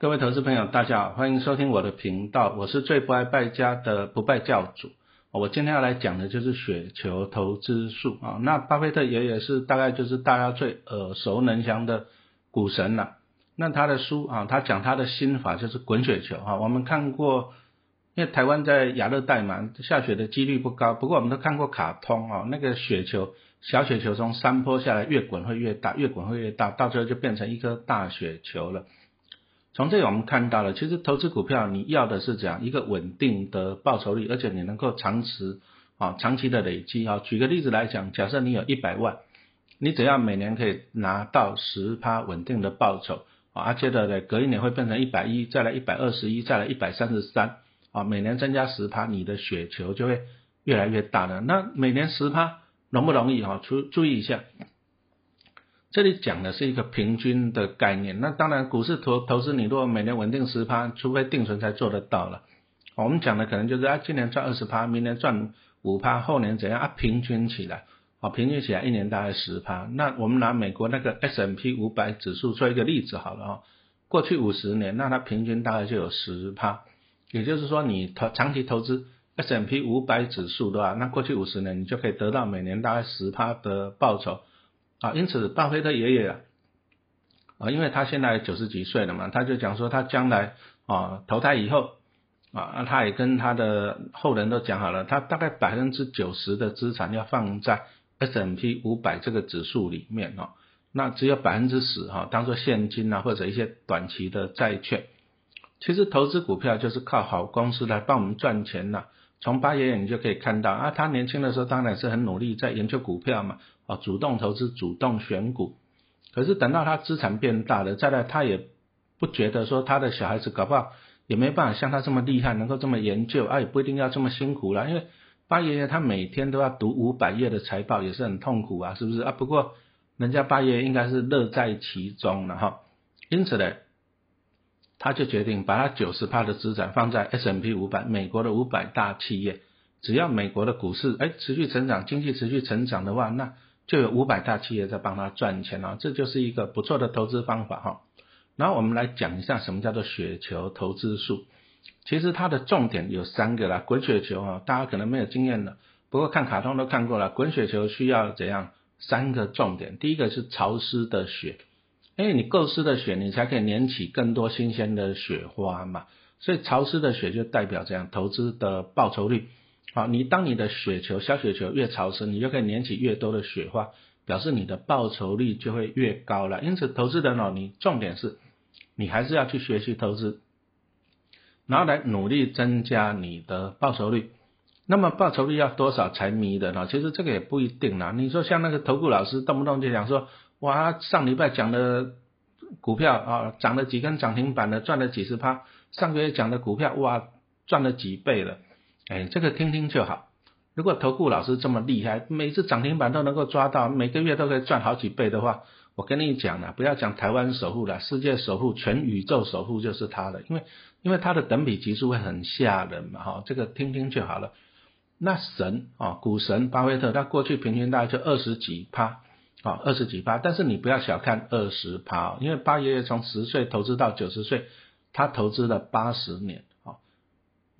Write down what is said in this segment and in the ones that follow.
各位投资朋友，大家好，欢迎收听我的频道，我是最不爱败家的不败教主。我今天要来讲的就是雪球投资术啊。那巴菲特爷爷是大概就是大家最耳熟能详的股神了。那他的书啊，他讲他的心法就是滚雪球啊。我们看过，因为台湾在亚热带嘛，下雪的几率不高。不过我们都看过卡通啊，那个雪球小雪球从山坡下来，越滚会越大，越滚会越大，到最后就变成一颗大雪球了。从这里我们看到了，其实投资股票你要的是怎样一个稳定的报酬率，而且你能够长持啊，长期的累积啊。举个例子来讲，假设你有一百万，你只要每年可以拿到十趴稳定的报酬啊，接着呢隔一年会变成一百一，再来一百二十一，再来一百三十三啊，每年增加十趴，你的雪球就会越来越大了。那每年十趴容不容易啊？注注意一下。这里讲的是一个平均的概念，那当然股市投投资，你如果每年稳定十趴，除非定存才做得到了。我们讲的可能就是啊，今年赚二十趴，明年赚五趴，后年怎样啊？平均起来，啊，平均起来一年大概十趴。那我们拿美国那个 S M P 五百指数做一个例子好了啊，过去五十年，那它平均大概就有十趴，也就是说你投长期投资 S M P 五百指数的话，那过去五十年你就可以得到每年大概十趴的报酬。啊，因此巴菲特爷爷啊，啊，因为他现在九十几岁了嘛，他就讲说他将来啊投胎以后啊，他也跟他的后人都讲好了，他大概百分之九十的资产要放在 S M P 五百这个指数里面哦，那只有百分之十哈当做现金啊或者一些短期的债券。其实投资股票就是靠好公司来帮我们赚钱呐。从巴爷爷你就可以看到啊，他年轻的时候当然是很努力在研究股票嘛。啊，主动投资，主动选股，可是等到他资产变大了，再来他也不觉得说他的小孩子搞不好也没办法像他这么厉害，能够这么研究，啊，也不一定要这么辛苦了，因为八爷爷他每天都要读五百页的财报，也是很痛苦啊，是不是？啊？不过人家八爷爷应该是乐在其中了哈，因此呢，他就决定把他九十趴的资产放在 S M P 五百，美国的五百大企业，只要美国的股市哎持续成长，经济持续成长的话，那就有五百大企业在帮他赚钱啊，这就是一个不错的投资方法哈。然后我们来讲一下什么叫做雪球投资术。其实它的重点有三个啦，滚雪球啊，大家可能没有经验的，不过看卡通都看过了。滚雪球需要怎样？三个重点，第一个是潮湿的雪，因为你够湿的雪，你才可以粘起更多新鲜的雪花嘛。所以潮湿的雪就代表这样投资的报酬率。好，你当你的雪球小雪球越潮湿，你就可以粘起越多的雪花，表示你的报酬率就会越高了。因此，投资人哦，你重点是，你还是要去学习投资，然后来努力增加你的报酬率。那么报酬率要多少才迷的呢？其实这个也不一定啦。你说像那个投顾老师，动不动就讲说，哇，上礼拜讲的股票啊，涨了几根涨停板的，赚了几十趴；上个月讲的股票，哇，赚了几倍了。哎，这个听听就好。如果投顾老师这么厉害，每次涨停板都能够抓到，每个月都可以赚好几倍的话，我跟你讲了，不要讲台湾首富了，世界首富、全宇宙首富就是他了。因为因为他的等比级数会很吓人嘛，哈，这个听听就好了。那神啊，股神巴菲特，他过去平均大概就二十几趴，啊，二十几趴。但是你不要小看二十趴，因为巴爷爷从十岁投资到九十岁，他投资了八十年。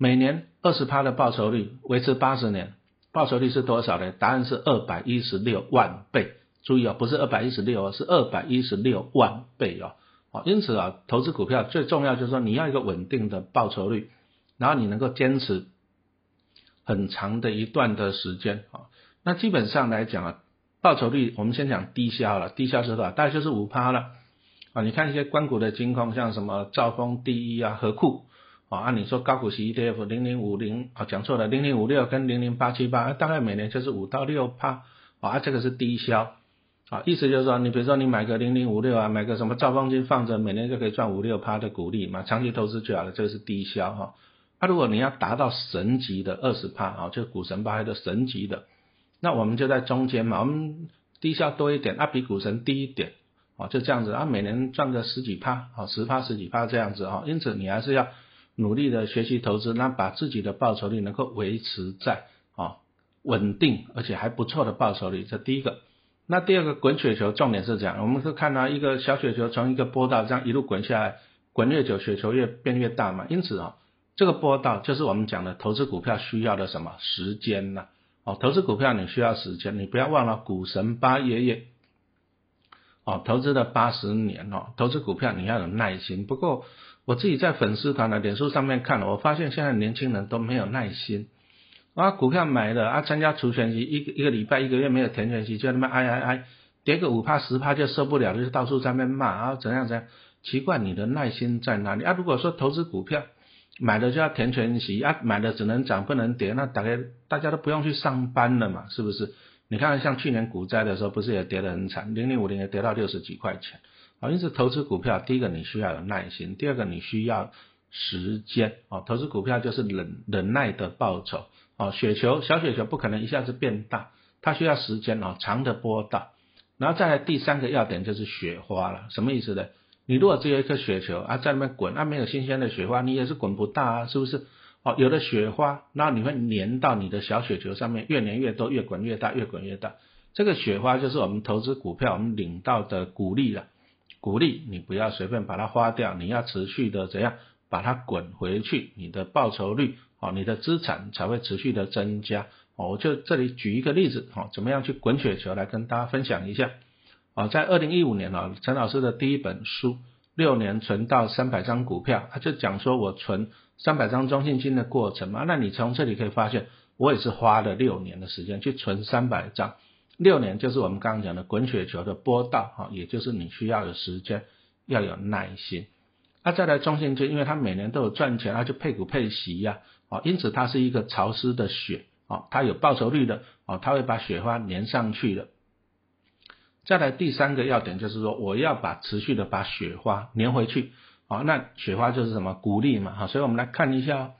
每年二十趴的报酬率维持八十年，报酬率是多少呢？答案是二百一十六万倍。注意哦，不是二百一十六哦，是二百一十六万倍哦。好，因此啊，投资股票最重要就是说你要一个稳定的报酬率，然后你能够坚持很长的一段的时间啊。那基本上来讲啊，报酬率我们先讲低消了，低消是多少？大概就是五趴了啊。你看一些关谷的金控，像什么兆丰第一啊、和库。啊，按你说高股息 ETF 零零五零啊，讲错了，零零五六跟零零八七八，大概每年就是五到六趴，啊，这个是低消，啊，意思就是说，你比如说你买个零零五六啊，买个什么兆丰金放着，每年就可以赚五六趴的股利嘛，长期投资就好了，这个是低消哈。那如果你要达到神级的二十趴啊，就股神巴菲特神级的，那我们就在中间嘛，我们低消多一点，啊，比股神低一点，啊，就这样子，啊，每年赚个十几趴，啊，十趴十几趴这样子啊，因此你还是要。努力的学习投资，那把自己的报酬率能够维持在啊稳定而且还不错的报酬率，这第一个。那第二个滚雪球重点是这样，我们是看到一个小雪球从一个波道这样一路滚下来，滚越久，雪球越变越大嘛。因此啊，这个波道就是我们讲的投资股票需要的什么时间呢？哦，投资股票你需要时间，你不要忘了股神八爷爷哦，投资了八十年哦，投资股票你要有耐心。不过我自己在粉丝团的脸书上面看了，我发现现在年轻人都没有耐心啊，股票买了啊，参加除权期一个一个礼拜一个月没有填权期，就那么哎哎哎，跌个五趴十趴就受不了了，就到处在那边骂啊，怎样怎样？奇怪，你的耐心在哪里啊？如果说投资股票。买了就要填全息啊，买了只能涨不能跌，那大概大家都不用去上班了嘛，是不是？你看像去年股灾的时候，不是也跌得很惨，零零五零也跌到六十几块钱。啊，因此投资股票，第一个你需要有耐心，第二个你需要时间。哦，投资股票就是忍忍耐的报酬。哦，雪球小雪球不可能一下子变大，它需要时间哦，长的波道。然后再来第三个要点就是雪花了，什么意思呢？你如果只有一颗雪球啊，在那边滚，啊没有新鲜的雪花，你也是滚不大啊，是不是？哦，有的雪花，那你会粘到你的小雪球上面，越粘越多，越滚越大，越滚越大。这个雪花就是我们投资股票我们领到的鼓励了，鼓励你不要随便把它花掉，你要持续的怎样把它滚回去，你的报酬率哦，你的资产才会持续的增加。哦，我就这里举一个例子，哦，怎么样去滚雪球来跟大家分享一下。啊，在二零一五年啊，陈老师的第一本书《六年存到三百张股票》，他就讲说我存三百张中信金的过程嘛。那你从这里可以发现，我也是花了六年的时间去存三百张。六年就是我们刚刚讲的滚雪球的波道哈，也就是你需要的时间，要有耐心。那再来中信金，因为它每年都有赚钱，它就配股配息呀，啊，因此它是一个潮湿的雪，啊，它有报酬率的，啊，它会把雪花粘上去的。再来第三个要点就是说，我要把持续的把雪花粘回去，好，那雪花就是什么鼓励嘛，好，所以我们来看一下，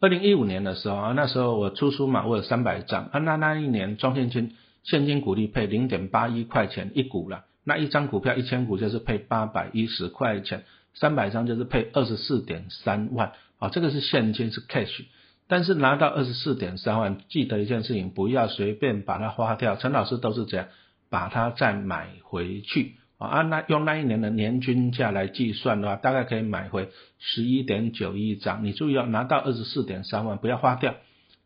二零一五年的时候啊，那时候我出书嘛，我有三百张啊，那那一年中现金现金股利配零点八一块钱一股了，那一张股票一千股就是配八百一十块钱，三百张就是配二十四点三万，啊，这个是现金是 cash，但是拿到二十四点三万，记得一件事情，不要随便把它花掉，陈老师都是这样。把它再买回去啊，那用那一年的年均价来计算的话，大概可以买回十一点九一张。你注意要拿到二十四点三万，不要花掉。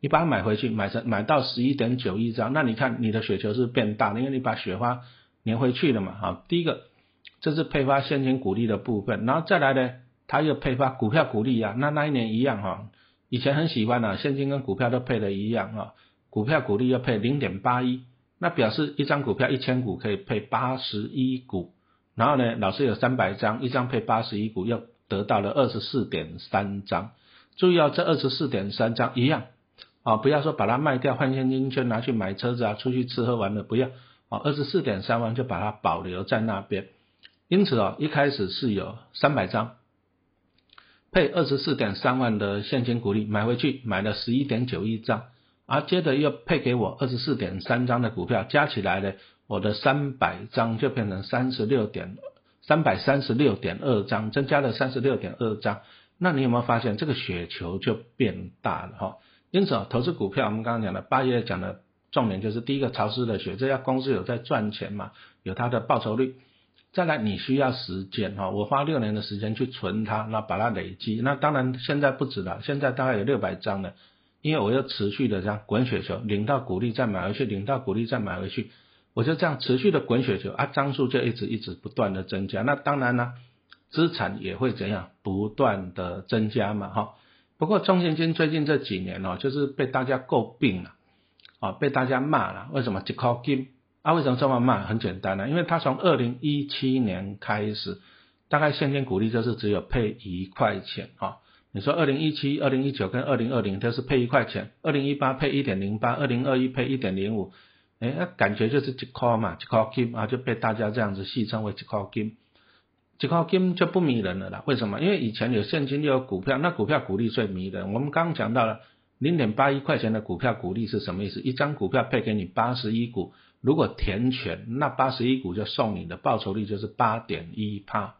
你把它买回去，买成买到十一点九一张，那你看你的雪球是变大，因为你把雪花粘回去了嘛。好，第一个这是配发现金股利的部分，然后再来呢，它又配发股票股利啊。那那一年一样哈，以前很喜欢啊，现金跟股票都配的一样啊，股票股利要配零点八一。那表示一张股票一千股可以配八十一股，然后呢，老师有三百张，一张配八十一股，又得到了二十四点三张。注意哦，这二十四点三张一样啊，不要说把它卖掉换现金，就拿去买车子啊，出去吃喝玩乐，不要啊，二十四点三万就把它保留在那边。因此哦，一开始是有三百张配二十四点三万的现金股利买回去，买了十一点九一张。而接着又配给我二十四点三张的股票，加起来呢，我的三百张就变成三十六点三百三十六点二张，增加了三十六点二张。那你有没有发现这个雪球就变大了哈？因此啊，投资股票我们刚刚讲的八月讲的重点就是第一个潮湿的雪，这家公司有在赚钱嘛，有它的报酬率。再来你需要时间哈，我花六年的时间去存它，那把它累积。那当然现在不止了，现在大概有六百张了。因为我要持续的这样滚雪球，领到股利再买回去，领到股利再买回去，我就这样持续的滚雪球啊，张数就一直一直不断的增加。那当然呢，资产也会怎样不断的增加嘛，哈。不过中信金最近这几年哦，就是被大家诟病了，啊，被大家骂了。为什么？一块金啊？为什么这么骂？很简单呢，因为他从二零一七年开始，大概现金股利就是只有配一块钱啊。你说二零一七、二零一九跟二零二零都是配一块钱，二零一八配一点零八，二零二一配一点零五，哎，那感觉就是一块嘛，一块金啊，就被大家这样子戏称为一块金，一块金就不迷人了啦。为什么？因为以前有现金又有股票，那股票股利最迷人。我们刚刚讲到了零点八一块钱的股票股利是什么意思？一张股票配给你八十一股，如果填全，那八十一股就送你的报酬率就是八点一趴。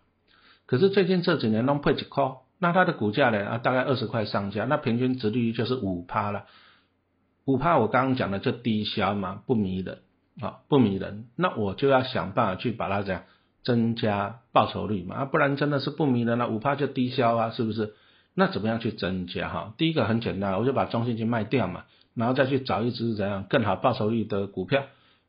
可是最近这几年弄配几块。那它的股价呢？啊，大概二十块上下，那平均值率就是五趴了。五趴我刚刚讲的就低消嘛，不迷人啊，不迷人。那我就要想办法去把它这样增加报酬率嘛，啊，不然真的是不迷人了，五趴就低消啊，是不是？那怎么样去增加哈？第一个很简单，我就把中信金卖掉嘛，然后再去找一只怎样更好报酬率的股票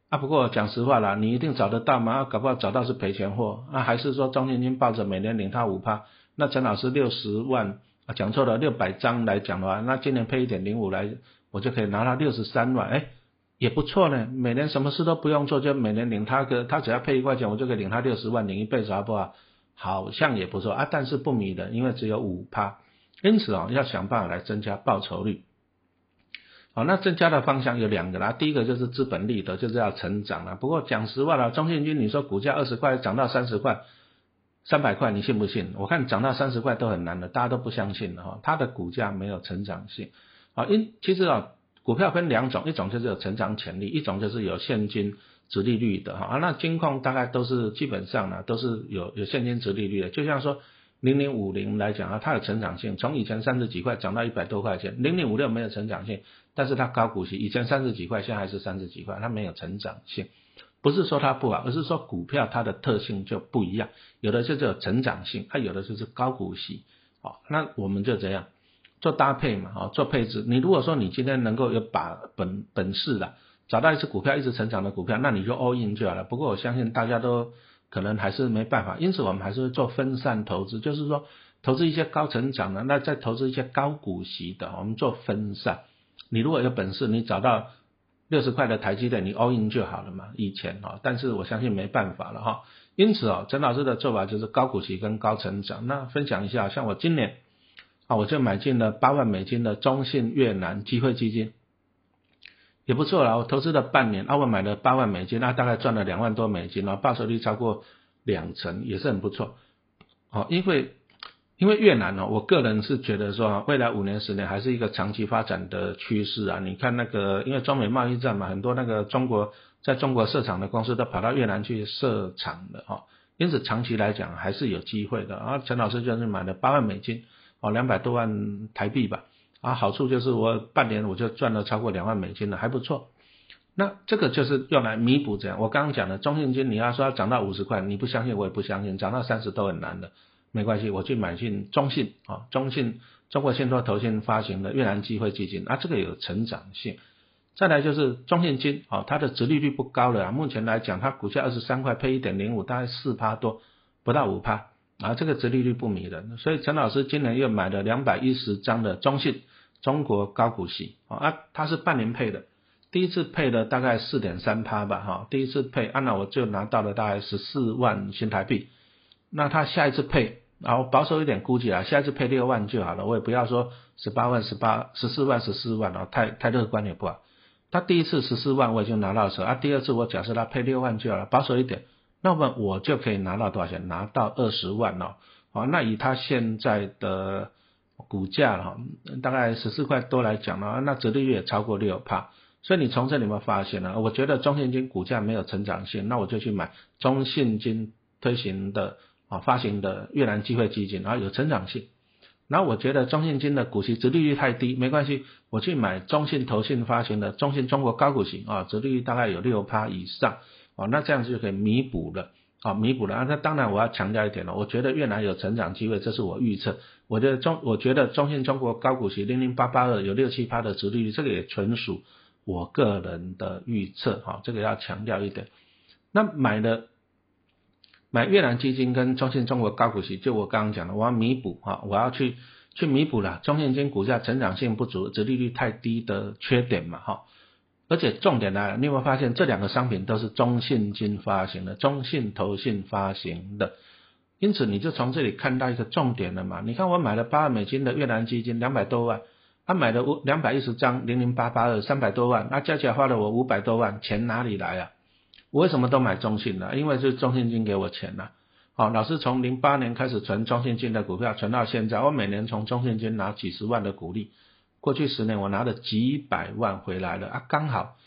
啊。不过讲实话啦，你一定找得到吗？搞不好找到是赔钱货啊，还是说中信金抱着每年领它五趴？那陈老师六十万啊，讲错了，六百张来讲的话，那今年配一点零五来，我就可以拿到六十三万，哎，也不错呢。每年什么事都不用做，就每年领他个，他只要配一块钱，我就可以领他六十万，领一辈子好不好？好像也不错啊，但是不迷人，因为只有五趴。因此啊，要想办法来增加报酬率。好，那增加的方向有两个啦。第一个就是资本利得，就是要成长了。不过讲实话了，中信金你说股价二十块涨到三十块、三百块，你信不信？我看涨到三十块都很难的，大家都不相信的哈。它的股价没有成长性。啊，因其实啊，股票分两种，一种就是有成长潜力，一种就是有现金值利率的哈啊。那金矿大概都是基本上呢都是有有现金值利率的，就像说。零零五零来讲啊，它有成长性，从以前三十几块涨到一百多块钱。零零五六没有成长性，但是它高股息，以前三十几块，现在还是三十几块，它没有成长性。不是说它不好，而是说股票它的特性就不一样，有的就是有成长性，它有的就是高股息。好，那我们就这样做搭配嘛，好做配置。你如果说你今天能够有把本本事的找到一只股票一直成长的股票，那你就 all in 就好了。不过我相信大家都。可能还是没办法，因此我们还是做分散投资，就是说投资一些高成长的，那再投资一些高股息的，我们做分散。你如果有本事，你找到六十块的台积电，你 all in 就好了嘛。以前哈，但是我相信没办法了哈。因此哦，陈老师的做法就是高股息跟高成长。那分享一下，像我今年啊，我就买进了八万美金的中信越南机会基金。也不错啦，我投资了半年，啊，我买了八万美金，那大概赚了两万多美金，然后报酬率超过两成，也是很不错。哦，因为因为越南哦，我个人是觉得说，未来五年十年还是一个长期发展的趋势啊。你看那个，因为中美贸易战嘛，很多那个中国在中国设厂的公司都跑到越南去设厂的哦，因此长期来讲还是有机会的。啊，陈老师就是买了八万美金，哦，两百多万台币吧。啊，好处就是我半年我就赚了超过两万美金了，还不错。那这个就是用来弥补这样。我刚刚讲的中信金，你要说要涨到五十块，你不相信我也不相信，涨到三十都很难的。没关系，我去买进中信啊，中信中国信托投信发行的越南机会基金，啊，这个有成长性。再来就是中信金啊，它的殖利率不高了啊，目前来讲它股价二十三块配一点零五，大概四趴多，不到五趴。啊，这个折利率不迷人，所以陈老师今年又买了两百一十张的中信中国高股息啊，它是半年配的，第一次配的大概四点三趴吧，哈，第一次配，按那我就拿到了大概十四万新台币，那他下一次配，然后保守一点估计啊，下一次配六万就好了，我也不要说十八万、十八、十四万、十四万哦，太太乐观也不好。他第一次十四万我已经拿到手啊，第二次我假设他配六万就好了，保守一点。那么我就可以拿到多少钱？拿到二十万哦。好，那以他现在的股价哈，大概十四块多来讲呢，那折利率也超过六帕。所以你从这里面发现呢，我觉得中信金股价没有成长性，那我就去买中信金推行的啊发行的越南机会基金，然后有成长性。然后我觉得中信金的股息折利率太低，没关系，我去买中信投信发行的中信中国高股息啊，折利率大概有六趴以上。哦，那这样子就可以弥补了，啊，弥补了啊。那当然我要强调一点了，我觉得越南有成长机会，这是我预测。我觉得中，我觉得中信中国高股息零零八八二有六七八的殖利率，这个也纯属我个人的预测，哈，这个要强调一点。那买的买越南基金跟中信中国高股息，就我刚刚讲的，我要弥补哈，我要去去弥补了中信金股价成长性不足、殖利率太低的缺点嘛，哈。而且重点来了，你有没有发现这两个商品都是中信金发行的，中信投信发行的，因此你就从这里看到一个重点了嘛？你看我买了八万美金的越南基金，两百多万，他买了五两百一十张零零八八二，三百多万，那加起来花了我五百多万，钱哪里来啊？我为什么都买中信呢？因为是中信金给我钱了。好，老师从零八年开始存中信金的股票，存到现在，我每年从中信金拿几十万的股利。过去十年我拿了几百万回来了啊，刚好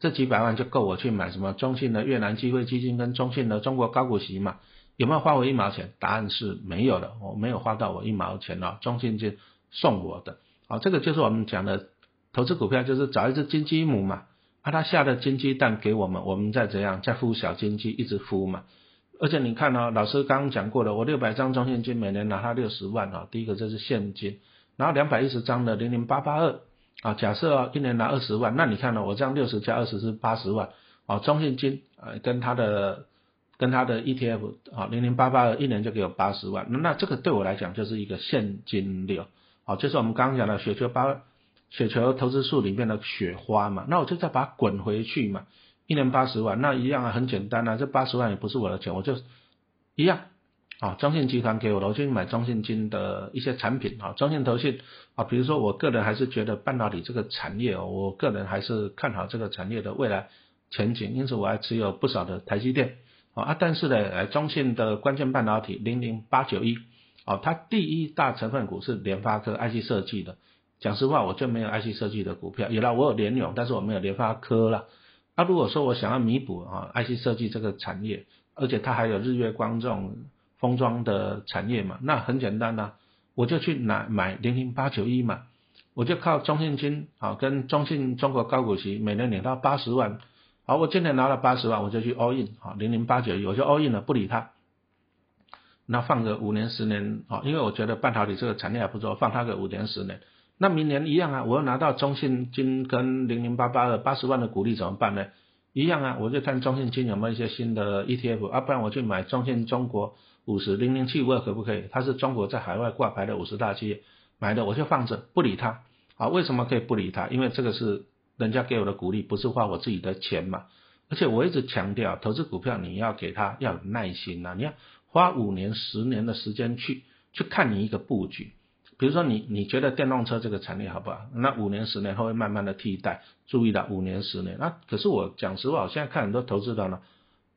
这几百万就够我去买什么中信的越南机会基金跟中信的中国高股息嘛？有没有花我一毛钱？答案是没有的，我没有花到我一毛钱哦，中信金送我的。好，这个就是我们讲的投资股票，就是找一只金鸡母嘛，啊，它下的金鸡蛋给我们，我们再怎样再孵小金鸡，一直孵嘛。而且你看呢，老师刚刚讲过了，我六百张中信金每年拿它六十万啊，第一个这是现金，然后两百一十张的零零八八二啊，假设啊一年拿二十万，那你看呢，我这样六十加二十是八十万啊，中现金呃跟它的跟它的 ETF 啊零零八八二一年就给我八十万，那这个对我来讲就是一个现金流，好，就是我们刚刚讲的雪球八雪球投资数里面的雪花嘛，那我就再把它滚回去嘛。一年八十万，那一样啊，很简单啊，这八十万也不是我的钱，我就一样啊。中信集团给我的，我去买中信金的一些产品啊。中信投信啊，比如说我个人还是觉得半导体这个产业哦，我个人还是看好这个产业的未来前景，因此我还持有不少的台积电啊。但是呢，呃中信的关键半导体零零八九一啊，它第一大成分股是联发科 IC 设计的。讲实话，我就没有 IC 设计的股票，有了我有联咏，但是我没有联发科了。那如果说我想要弥补啊，IC 设计这个产业，而且它还有日月光这种封装的产业嘛，那很简单呐，我就去拿买零零八九一嘛，我就靠中信金啊，跟中信中国高股息每年领到八十万，好，我今年拿了八十万，我就去 all in 啊，零零八九一我就 all in 了，不理它，那放个五年十年啊，因为我觉得半导体这个产业还不错，放它个五年十年。那明年一样啊，我要拿到中信金跟零零八八的八十万的股利怎么办呢？一样啊，我就看中信金有没有一些新的 ETF，啊，不然我去买中信中国五十零零七五二可不可以？它是中国在海外挂牌的五十大企业，买的我就放着不理它。啊，为什么可以不理它？因为这个是人家给我的鼓励，不是花我自己的钱嘛。而且我一直强调，投资股票你要给它要有耐心呐，你要花五年十年的时间去去看你一个布局。比如说你你觉得电动车这个产业好不好？那五年十年后会慢慢的替代，注意了五年十年。那可是我讲实话，我现在看很多投资的呢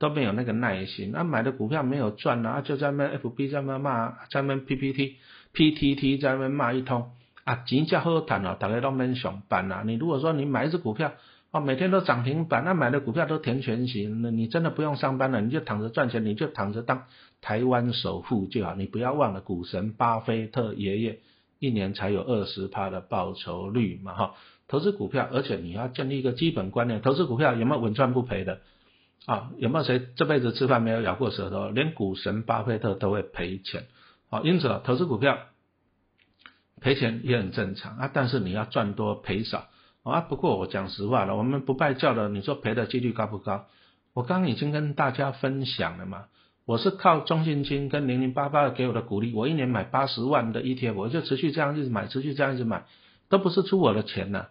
都没有那个耐心，那买的股票没有赚啊，就在那 FB 在那骂，在那 PPT PTT 在那骂一通啊，金价好谈哦，大家都没上班啊。你如果说你买一只股票哦，每天都涨停板，那买的股票都填全型，那你真的不用上班了，你就躺着赚钱，你就躺着当台湾首富就好。你不要忘了股神巴菲特爷爷。一年才有二十趴的报酬率嘛哈，投资股票，而且你要建立一个基本观念，投资股票有没有稳赚不赔的啊？有没有谁这辈子吃饭没有咬过舌头？连股神巴菲特都会赔钱啊！因此投资股票赔钱也很正常啊，但是你要赚多赔少啊。不过我讲实话了，我们不拜教的，你说赔的几率高不高？我刚已经跟大家分享了嘛。我是靠中信金跟零零八八给我的鼓励，我一年买八十万的 ETF，我就持续这样一直买，持续这样一直买，都不是出我的钱呢。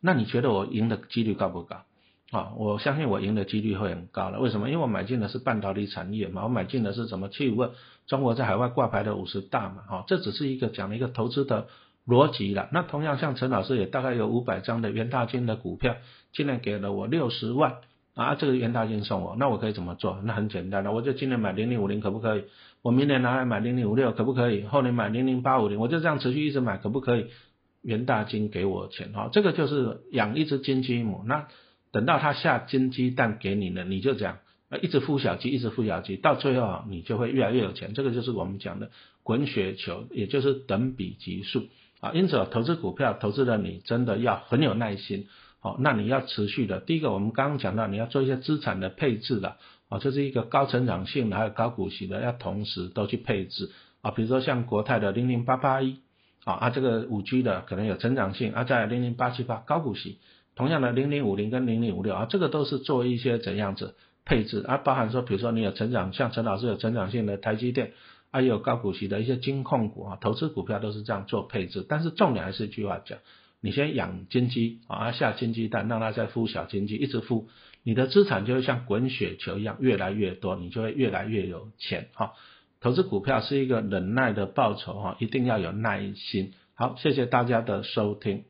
那你觉得我赢的几率高不高？啊，我相信我赢的几率会很高了。为什么？因为我买进的是半导体产业嘛，我买进的是什么？去问中国在海外挂牌的五十大嘛，哈，这只是一个讲了一个投资的逻辑了。那同样像陈老师也大概有五百张的元大金的股票，今年给了我六十万。啊，这个元大金送我，那我可以怎么做？那很简单的，我就今年买零零五零可不可以？我明年拿来买零零五六可不可以？后年买零零八五零，我就这样持续一直买可不可以？元大金给我钱哈，这个就是养一只金鸡母，那等到他下金鸡蛋给你了，你就这样一直孵小鸡，一直孵小鸡，到最后你就会越来越有钱。这个就是我们讲的滚雪球，也就是等比级数啊。因此，投资股票，投资的你真的要很有耐心。好，那你要持续的。第一个，我们刚刚讲到，你要做一些资产的配置的，啊，这是一个高成长性的，还有高股息的，要同时都去配置啊。比如说像国泰的零零八八一，啊啊，这个五 G 的可能有成长性，啊，在零零八七八高股息，同样的零零五零跟零零五六啊，这个都是做一些怎样子配置啊，包含说，比如说你有成长，像陈老师有成长性的台积电，还有高股息的一些金控股啊，投资股票都是这样做配置，但是重点还是一句话讲。你先养金鸡啊，下金鸡蛋，让它再孵小金鸡，一直孵，你的资产就会像滚雪球一样越来越多，你就会越来越有钱哈。投资股票是一个忍耐的报酬哈，一定要有耐心。好，谢谢大家的收听。